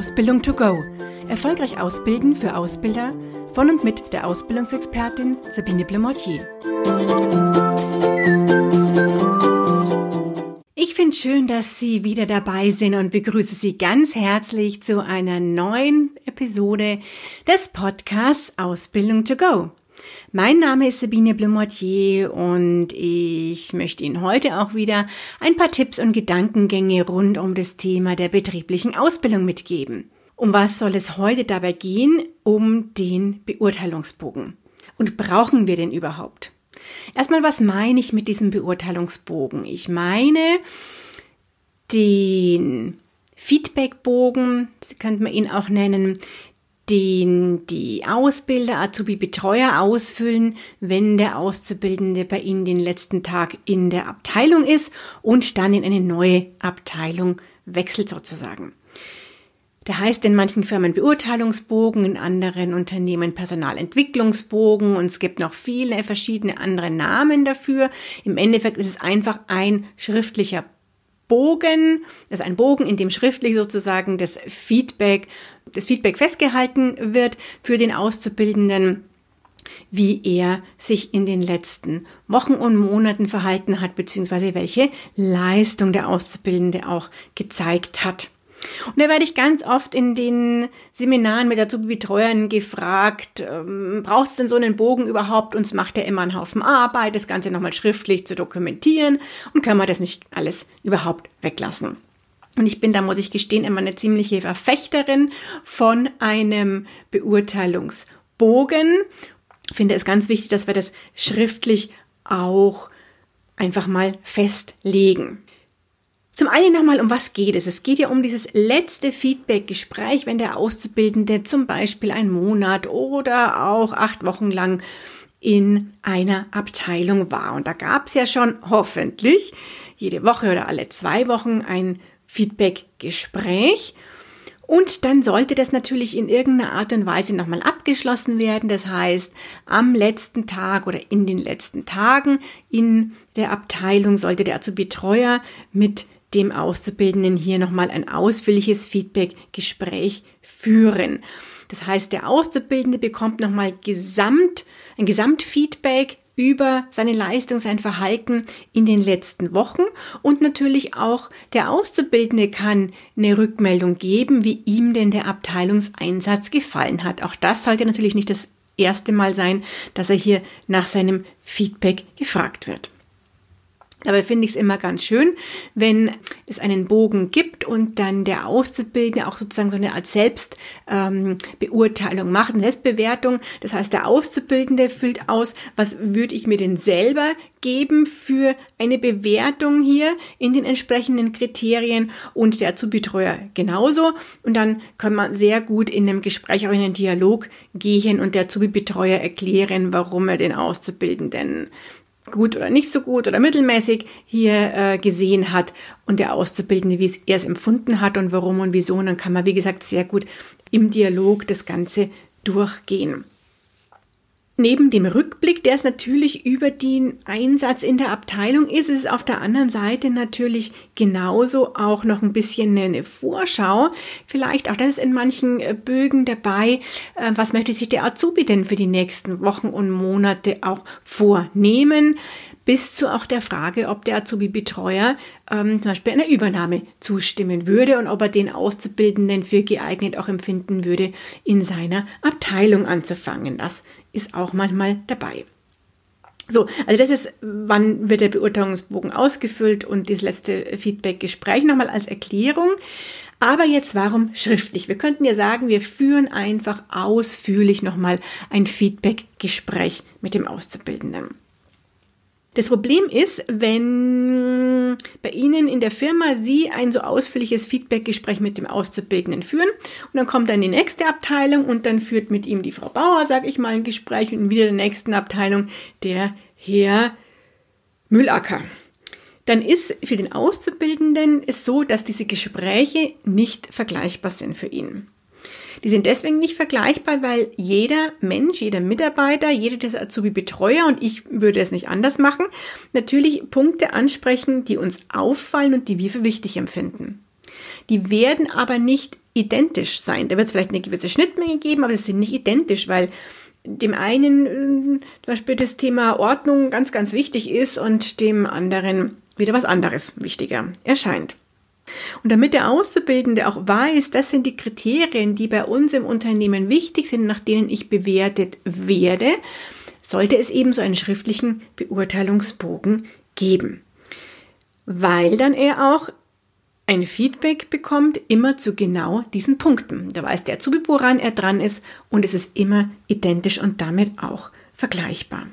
Ausbildung to go. Erfolgreich ausbilden für Ausbilder von und mit der Ausbildungsexpertin Sabine Blemortier. Ich finde schön, dass Sie wieder dabei sind und begrüße Sie ganz herzlich zu einer neuen Episode des Podcasts Ausbildung to go. Mein Name ist Sabine Blemortier und ich möchte Ihnen heute auch wieder ein paar Tipps und Gedankengänge rund um das Thema der betrieblichen Ausbildung mitgeben. Um was soll es heute dabei gehen? Um den Beurteilungsbogen. Und brauchen wir den überhaupt? Erstmal, was meine ich mit diesem Beurteilungsbogen? Ich meine den Feedbackbogen, könnte man ihn auch nennen, den die Ausbilder, Azubi, Betreuer ausfüllen, wenn der Auszubildende bei Ihnen den letzten Tag in der Abteilung ist und dann in eine neue Abteilung wechselt sozusagen. Der heißt in manchen Firmen Beurteilungsbogen, in anderen Unternehmen Personalentwicklungsbogen und es gibt noch viele verschiedene andere Namen dafür. Im Endeffekt ist es einfach ein schriftlicher Bogen, das ist ein Bogen, in dem schriftlich sozusagen das Feedback, das Feedback festgehalten wird für den Auszubildenden wie er sich in den letzten Wochen und Monaten verhalten hat, beziehungsweise welche Leistung der Auszubildende auch gezeigt hat. Und da werde ich ganz oft in den Seminaren mit Azubi-Betreuern gefragt, ähm, braucht es denn so einen Bogen überhaupt? Uns macht er immer einen Haufen Arbeit, das Ganze nochmal schriftlich zu dokumentieren und kann man das nicht alles überhaupt weglassen? Und ich bin da, muss ich gestehen, immer eine ziemliche Verfechterin von einem Beurteilungsbogen. Ich finde es ganz wichtig, dass wir das schriftlich auch einfach mal festlegen. Zum einen nochmal, um was geht es? Es geht ja um dieses letzte Feedback-Gespräch, wenn der Auszubildende zum Beispiel einen Monat oder auch acht Wochen lang in einer Abteilung war. Und da gab es ja schon hoffentlich jede Woche oder alle zwei Wochen ein Feedback-Gespräch. Und dann sollte das natürlich in irgendeiner Art und Weise nochmal abgeschlossen werden. Das heißt, am letzten Tag oder in den letzten Tagen in der Abteilung sollte der Azubi-Betreuer mit dem Auszubildenden hier nochmal ein ausführliches Feedback-Gespräch führen. Das heißt, der Auszubildende bekommt nochmal Gesamt, ein Gesamtfeedback über seine Leistung, sein Verhalten in den letzten Wochen und natürlich auch der Auszubildende kann eine Rückmeldung geben, wie ihm denn der Abteilungseinsatz gefallen hat. Auch das sollte natürlich nicht das erste Mal sein, dass er hier nach seinem Feedback gefragt wird. Dabei finde ich es immer ganz schön, wenn es einen Bogen gibt und dann der Auszubildende auch sozusagen so eine Art Selbstbeurteilung ähm, macht, eine Selbstbewertung. Das heißt, der Auszubildende füllt aus, was würde ich mir denn selber geben für eine Bewertung hier in den entsprechenden Kriterien und der Azubi-Betreuer genauso. Und dann kann man sehr gut in einem Gespräch auch in einen Dialog gehen und der Azubi-Betreuer erklären, warum er den Auszubildenden gut oder nicht so gut oder mittelmäßig hier äh, gesehen hat und der Auszubildende, wie es er es empfunden hat und warum und wieso. Und dann kann man, wie gesagt, sehr gut im Dialog das Ganze durchgehen. Neben dem Rückblick, der es natürlich über den Einsatz in der Abteilung ist, ist es auf der anderen Seite natürlich genauso auch noch ein bisschen eine Vorschau. Vielleicht auch das ist in manchen äh, Bögen dabei. Äh, was möchte sich der Azubi denn für die nächsten Wochen und Monate auch vornehmen? Bis zu auch der Frage, ob der Azubi-Betreuer ähm, zum Beispiel einer Übernahme zustimmen würde und ob er den Auszubildenden für geeignet auch empfinden würde, in seiner Abteilung anzufangen. Das ist auch manchmal dabei. So, also das ist, wann wird der Beurteilungsbogen ausgefüllt und das letzte Feedback-Gespräch nochmal als Erklärung. Aber jetzt warum schriftlich? Wir könnten ja sagen, wir führen einfach ausführlich nochmal ein Feedback-Gespräch mit dem Auszubildenden. Das Problem ist, wenn bei Ihnen in der Firma Sie ein so ausführliches Feedbackgespräch mit dem Auszubildenden führen und dann kommt dann die nächste Abteilung und dann führt mit ihm die Frau Bauer, sage ich mal, ein Gespräch und wieder der nächsten Abteilung der Herr Müllacker. Dann ist für den Auszubildenden es so, dass diese Gespräche nicht vergleichbar sind für ihn. Die sind deswegen nicht vergleichbar, weil jeder Mensch, jeder Mitarbeiter, jeder des Azubi-Betreuer, und ich würde es nicht anders machen, natürlich Punkte ansprechen, die uns auffallen und die wir für wichtig empfinden. Die werden aber nicht identisch sein. Da wird es vielleicht eine gewisse Schnittmenge geben, aber sie sind nicht identisch, weil dem einen äh, zum Beispiel das Thema Ordnung ganz, ganz wichtig ist und dem anderen wieder was anderes wichtiger erscheint. Und damit der Auszubildende auch weiß, das sind die Kriterien, die bei uns im Unternehmen wichtig sind, nach denen ich bewertet werde, sollte es eben so einen schriftlichen Beurteilungsbogen geben. Weil dann er auch ein Feedback bekommt, immer zu genau diesen Punkten. Da weiß der Azubi, woran er dran ist und es ist immer identisch und damit auch vergleichbar.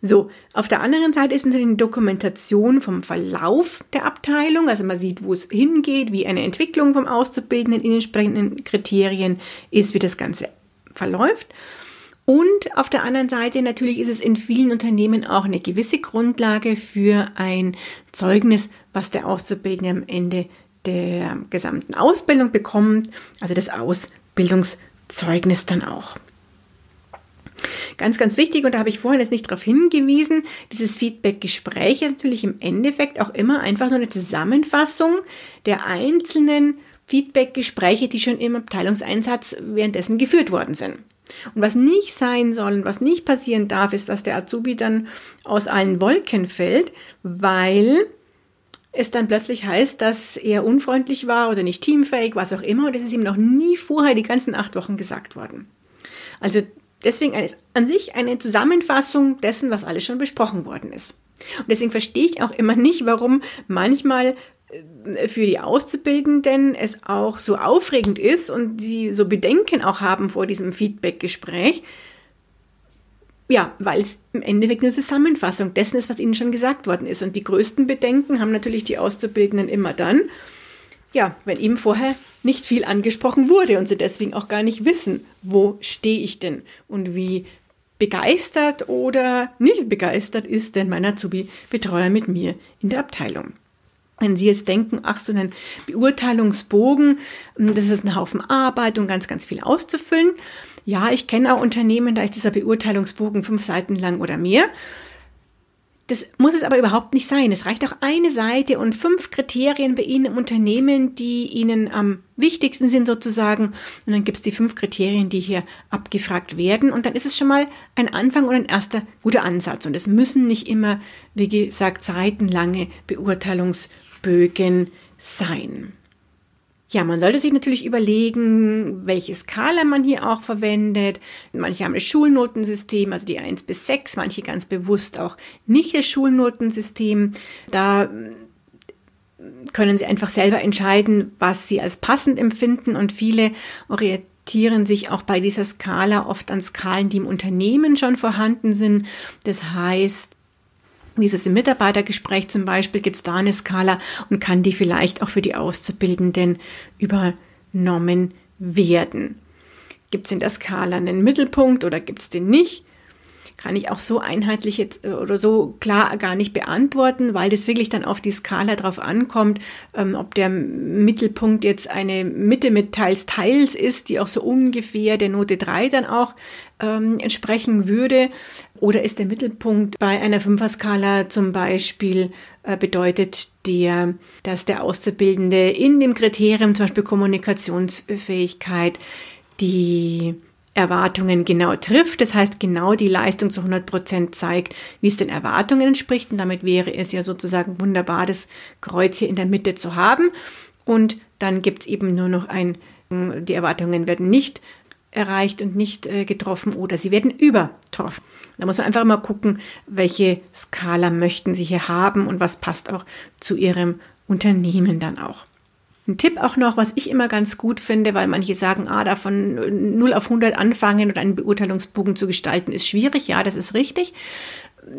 So, auf der anderen Seite ist natürlich eine Dokumentation vom Verlauf der Abteilung, also man sieht, wo es hingeht, wie eine Entwicklung vom Auszubildenden in entsprechenden Kriterien ist, wie das Ganze verläuft. Und auf der anderen Seite natürlich ist es in vielen Unternehmen auch eine gewisse Grundlage für ein Zeugnis, was der Auszubildende am Ende der gesamten Ausbildung bekommt, also das Ausbildungszeugnis dann auch. Ganz, ganz wichtig, und da habe ich vorhin jetzt nicht darauf hingewiesen, dieses Feedback-Gespräch ist natürlich im Endeffekt auch immer einfach nur eine Zusammenfassung der einzelnen Feedback-Gespräche, die schon im Abteilungseinsatz währenddessen geführt worden sind. Und was nicht sein soll und was nicht passieren darf, ist, dass der Azubi dann aus allen Wolken fällt, weil es dann plötzlich heißt, dass er unfreundlich war oder nicht teamfähig, was auch immer. Und das ist ihm noch nie vorher die ganzen acht Wochen gesagt worden. Also deswegen eine, an sich eine Zusammenfassung dessen, was alles schon besprochen worden ist. Und deswegen verstehe ich auch immer nicht, warum manchmal äh, für die Auszubildenden es auch so aufregend ist und sie so Bedenken auch haben vor diesem Feedback-Gespräch. Ja, weil es im Endeffekt eine Zusammenfassung dessen ist, was ihnen schon gesagt worden ist. Und die größten Bedenken haben natürlich die Auszubildenden immer dann, ja, wenn eben vorher nicht viel angesprochen wurde und sie deswegen auch gar nicht wissen, wo stehe ich denn und wie begeistert oder nicht begeistert ist denn mein Azubi-Betreuer mit mir in der Abteilung. Wenn Sie jetzt denken, ach, so einen Beurteilungsbogen, hm, das ist ein Haufen Arbeit und ganz, ganz viel auszufüllen. Ja, ich kenne auch Unternehmen, da ist dieser Beurteilungsbogen fünf Seiten lang oder mehr. Das muss es aber überhaupt nicht sein. Es reicht auch eine Seite und fünf Kriterien bei Ihnen im Unternehmen, die Ihnen am wichtigsten sind sozusagen. Und dann gibt es die fünf Kriterien, die hier abgefragt werden. Und dann ist es schon mal ein Anfang und ein erster guter Ansatz. Und es müssen nicht immer, wie gesagt, seitenlange Beurteilungsbögen sein. Ja, man sollte sich natürlich überlegen, welche Skala man hier auch verwendet. Manche haben ein Schulnotensystem, also die 1 bis 6, manche ganz bewusst auch nicht das Schulnotensystem. Da können sie einfach selber entscheiden, was sie als passend empfinden und viele orientieren sich auch bei dieser Skala oft an Skalen, die im Unternehmen schon vorhanden sind. Das heißt, wie ist es im Mitarbeitergespräch zum Beispiel? Gibt es da eine Skala und kann die vielleicht auch für die Auszubildenden übernommen werden? Gibt es in der Skala einen Mittelpunkt oder gibt es den nicht? Kann ich auch so einheitlich jetzt äh, oder so klar gar nicht beantworten, weil das wirklich dann auf die Skala drauf ankommt, ähm, ob der Mittelpunkt jetzt eine Mitte mit teils teils ist, die auch so ungefähr der Note 3 dann auch ähm, entsprechen würde, oder ist der Mittelpunkt bei einer Fünfer-Skala zum Beispiel äh, bedeutet der, dass der Auszubildende in dem Kriterium zum Beispiel Kommunikationsfähigkeit die Erwartungen genau trifft. Das heißt, genau die Leistung zu 100 Prozent zeigt, wie es den Erwartungen entspricht. Und damit wäre es ja sozusagen wunderbar, das Kreuz hier in der Mitte zu haben. Und dann gibt es eben nur noch ein, die Erwartungen werden nicht erreicht und nicht äh, getroffen oder sie werden übertroffen. Da muss man einfach mal gucken, welche Skala möchten Sie hier haben und was passt auch zu Ihrem Unternehmen dann auch. Ein Tipp auch noch, was ich immer ganz gut finde, weil manche sagen, ah, da von 0 auf 100 anfangen und einen Beurteilungsbogen zu gestalten, ist schwierig. Ja, das ist richtig.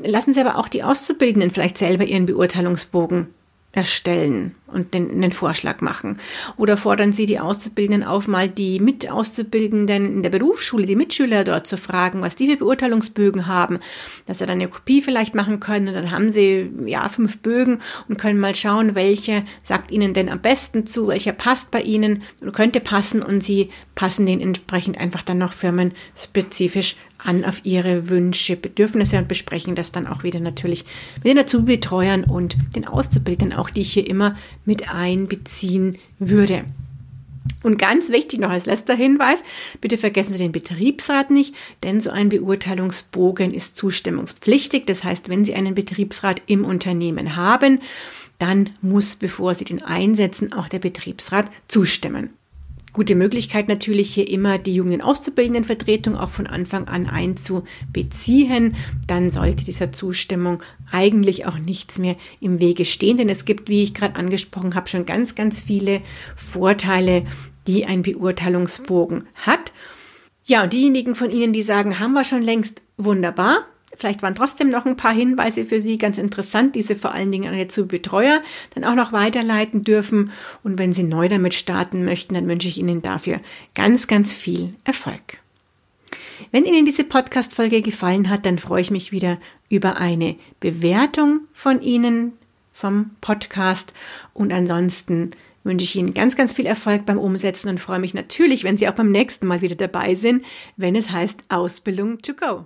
Lassen Sie aber auch die Auszubildenden vielleicht selber ihren Beurteilungsbogen erstellen und den, den Vorschlag machen. Oder fordern Sie die Auszubildenden auf, mal die Mitauszubildenden in der Berufsschule, die Mitschüler dort zu fragen, was die für Beurteilungsbögen haben, dass sie dann eine Kopie vielleicht machen können und dann haben Sie ja fünf Bögen und können mal schauen, welche sagt Ihnen denn am besten zu, welcher passt bei Ihnen oder könnte passen und Sie passen den entsprechend einfach dann noch firmenspezifisch an auf ihre Wünsche, Bedürfnisse und besprechen das dann auch wieder natürlich mit den Azubi-Betreuern und den Auszubildenden, auch die ich hier immer mit einbeziehen würde. Und ganz wichtig noch als letzter Hinweis, bitte vergessen Sie den Betriebsrat nicht, denn so ein Beurteilungsbogen ist zustimmungspflichtig. Das heißt, wenn Sie einen Betriebsrat im Unternehmen haben, dann muss, bevor Sie den einsetzen, auch der Betriebsrat zustimmen. Gute Möglichkeit natürlich hier immer die jungen Auszubildenden Vertretung auch von Anfang an einzubeziehen. Dann sollte dieser Zustimmung eigentlich auch nichts mehr im Wege stehen, denn es gibt, wie ich gerade angesprochen habe, schon ganz, ganz viele Vorteile, die ein Beurteilungsbogen hat. Ja, und diejenigen von Ihnen, die sagen, haben wir schon längst wunderbar, Vielleicht waren trotzdem noch ein paar Hinweise für Sie ganz interessant, diese vor allen Dingen an Ihre Betreuer dann auch noch weiterleiten dürfen. Und wenn Sie neu damit starten möchten, dann wünsche ich Ihnen dafür ganz, ganz viel Erfolg. Wenn Ihnen diese Podcast-Folge gefallen hat, dann freue ich mich wieder über eine Bewertung von Ihnen vom Podcast. Und ansonsten wünsche ich Ihnen ganz, ganz viel Erfolg beim Umsetzen und freue mich natürlich, wenn Sie auch beim nächsten Mal wieder dabei sind, wenn es heißt Ausbildung to go.